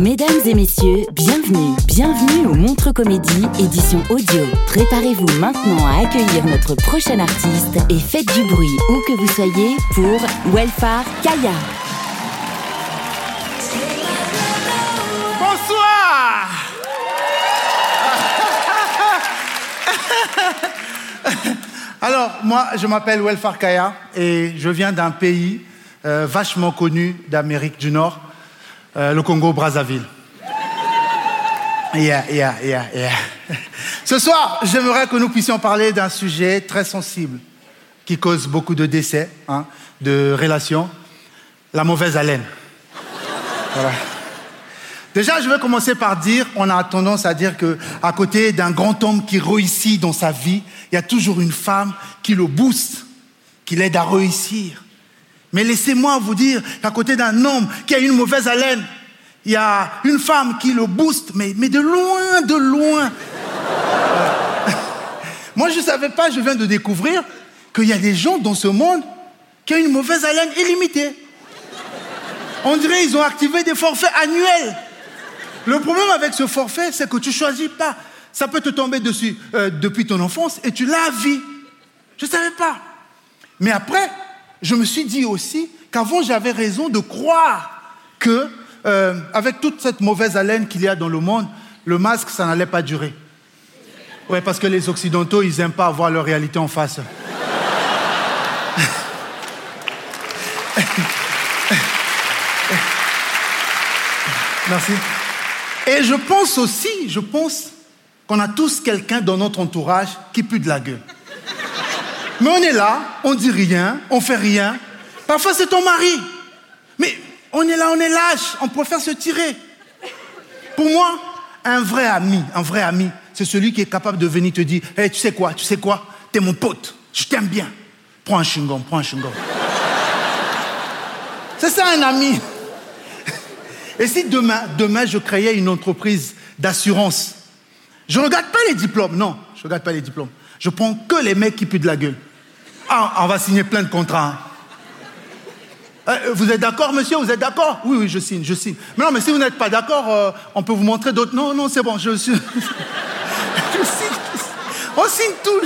Mesdames et messieurs, bienvenue, bienvenue au Montre Comédie, édition audio. Préparez-vous maintenant à accueillir notre prochain artiste et faites du bruit où que vous soyez pour Welfare Kaya. Bonsoir Alors, moi, je m'appelle Welfare Kaya et je viens d'un pays euh, vachement connu d'Amérique du Nord, euh, le Congo-Brazzaville. Ce soir, j'aimerais que nous puissions parler d'un sujet très sensible qui cause beaucoup de décès, hein, de relations, la mauvaise haleine. Voilà. Déjà, je vais commencer par dire, on a tendance à dire que à côté d'un grand homme qui réussit dans sa vie, il y a toujours une femme qui le booste, qui l'aide à réussir. Mais laissez-moi vous dire qu'à côté d'un homme qui a une mauvaise haleine, il y a une femme qui le booste, mais, de loin, de loin. Moi, je ne savais pas, je viens de découvrir qu'il y a des gens dans ce monde qui ont une mauvaise haleine illimitée. On dirait qu'ils ont activé des forfaits annuels. Le problème avec ce forfait, c'est que tu choisis pas. Ça peut te tomber dessus euh, depuis ton enfance et tu l'as à vie. Je ne savais pas. Mais après, je me suis dit aussi qu'avant, j'avais raison de croire que, euh, avec toute cette mauvaise haleine qu'il y a dans le monde, le masque, ça n'allait pas durer. Ouais, parce que les Occidentaux, ils n'aiment pas avoir leur réalité en face. Merci. Et je pense aussi, je pense qu'on a tous quelqu'un dans notre entourage qui pue de la gueule. Mais on est là, on dit rien, on fait rien. Parfois c'est ton mari. Mais on est là, on est lâche, on préfère se tirer. Pour moi, un vrai ami, un vrai ami, c'est celui qui est capable de venir te dire, hey, tu sais quoi, tu sais quoi, t'es mon pote, je t'aime bien. Prends un chewing-gum, prends un chewing-gum. c'est ça un ami. Et si demain, demain, je créais une entreprise d'assurance, je ne regarde pas les diplômes, non, je ne regarde pas les diplômes. Je prends que les mecs qui puent de la gueule. Ah, on va signer plein de contrats. Euh, vous êtes d'accord, monsieur Vous êtes d'accord? Oui, oui, je signe, je signe. Mais non, mais si vous n'êtes pas d'accord, euh, on peut vous montrer d'autres. Non, non, c'est bon, je suis. je signe. On signe tout.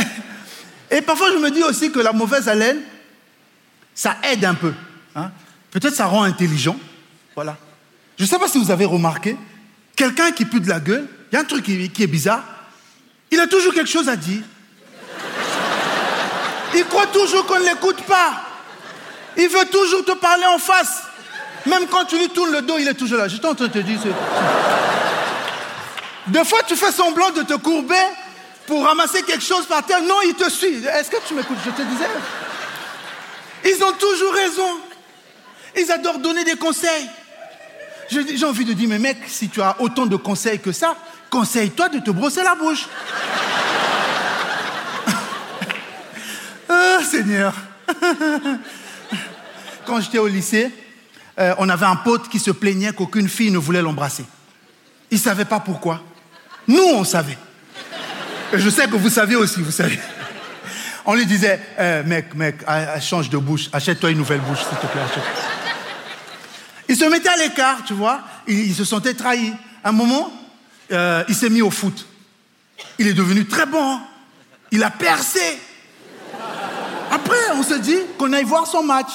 Et parfois, je me dis aussi que la mauvaise haleine, ça aide un peu. hein. Peut-être ça rend intelligent. Voilà. Je ne sais pas si vous avez remarqué, quelqu'un qui pue de la gueule, il y a un truc qui est bizarre, il a toujours quelque chose à dire. Il croit toujours qu'on ne l'écoute pas. Il veut toujours te parler en face. Même quand tu lui tournes le dos, il est toujours là. Train de te dire. Des fois, tu fais semblant de te courber pour ramasser quelque chose par terre. Non, il te suit. Est-ce que tu m'écoutes? Je te disais. Ils ont toujours raison. Ils adorent donner des conseils. J'ai envie de dire, mais mec, si tu as autant de conseils que ça, conseille-toi de te brosser la bouche. Ah, Seigneur. Quand j'étais au lycée, euh, on avait un pote qui se plaignait qu'aucune fille ne voulait l'embrasser. Il ne savait pas pourquoi. Nous, on savait. Et je sais que vous savez aussi, vous savez. On lui disait, Eh, mec, mec, change de bouche, achète-toi une nouvelle bouche, s'il te plaît. Il se mettait à l'écart, tu vois. Il, se sentait trahi. À un moment, euh, il s'est mis au foot. Il est devenu très bon. Il a percé. Après, on se dit qu'on aille voir son match.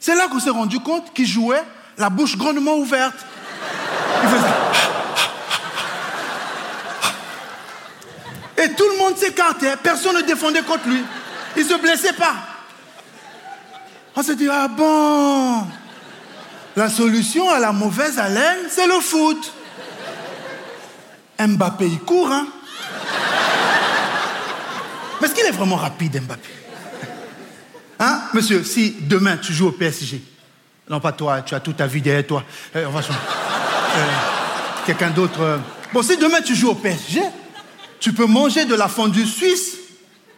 C'est là qu'on s'est rendu compte qu'il jouait la bouche grandement ouverte. Il faisait... Et tout le monde s'écartait, personne ne défendait contre lui. Il ne se blessait pas. On s'est dit, ah bon, la solution à la mauvaise haleine, c'est le foot. Mbappé, il court, hein. Qu'il est vraiment rapide, Mbappé? Hein, monsieur, si demain tu joues au PSG, non pas toi, tu as toute ta vie derrière toi, euh, quelqu'un d'autre. Euh. Bon, si demain tu joues au PSG, tu peux manger de la fondue suisse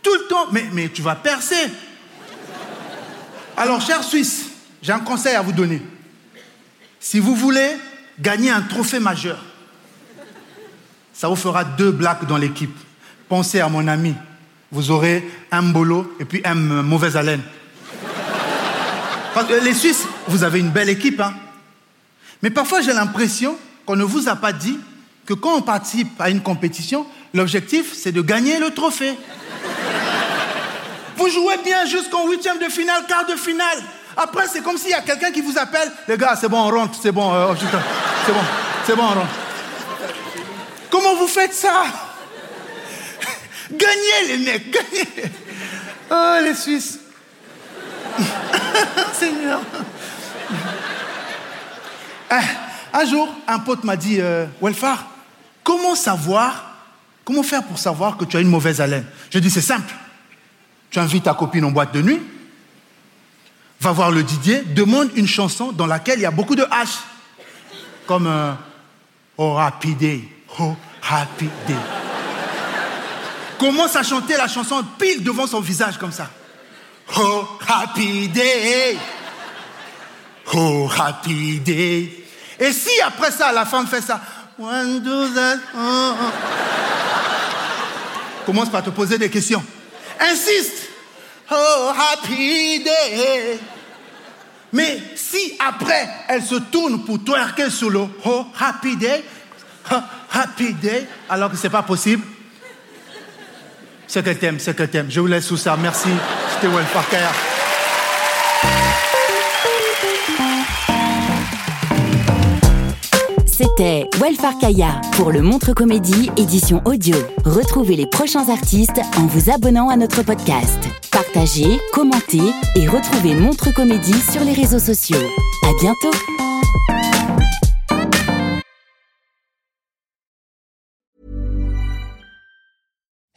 tout le temps, mais, mais tu vas percer. Alors, chers Suisses, j'ai un conseil à vous donner. Si vous voulez gagner un trophée majeur, ça vous fera deux blagues dans l'équipe. Pensez à mon ami. Vous aurez un bolo et puis un mauvaise haleine. Les Suisses, vous avez une belle équipe. Hein. Mais parfois, j'ai l'impression qu'on ne vous a pas dit que quand on participe à une compétition, l'objectif, c'est de gagner le trophée. Vous jouez bien jusqu'en huitième de finale, quart de finale. Après, c'est comme s'il y a quelqu'un qui vous appelle. Les gars, c'est bon, on rentre, c'est bon, euh, c'est bon, c'est bon, on rentre. Comment vous faites ça? Gagnez les mecs, gagnez. Oh, les Suisses. Seigneur. Eh, Un jour, un pote m'a dit euh, Welfare, comment savoir, comment faire pour savoir que tu as une mauvaise haleine? Je dis C'est simple. Tu invites ta copine en boîte de nuit, va voir le Didier, demande une chanson dans laquelle il y a beaucoup de H, comme euh, Oh Rapide, Oh Day. Commence à chanter la chanson pile devant son visage comme ça. Oh Happy Day. Oh Happy Day. Et si après ça, la femme fait ça, One, two, that, oh, oh. commence par te poser des questions. Insiste. Oh, happy day. Mais si après, elle se tourne pour twerker sur le oh, happy day, happy day, alors que c'est pas possible, que t'aime. Je vous laisse sous ça. Merci. C'était Well Parker. C'était Welfarkaya pour le Montre Comédie édition audio. Retrouvez les prochains artistes en vous abonnant à notre podcast. Partagez, commentez et retrouvez Montre Comédie sur les réseaux sociaux. À bientôt.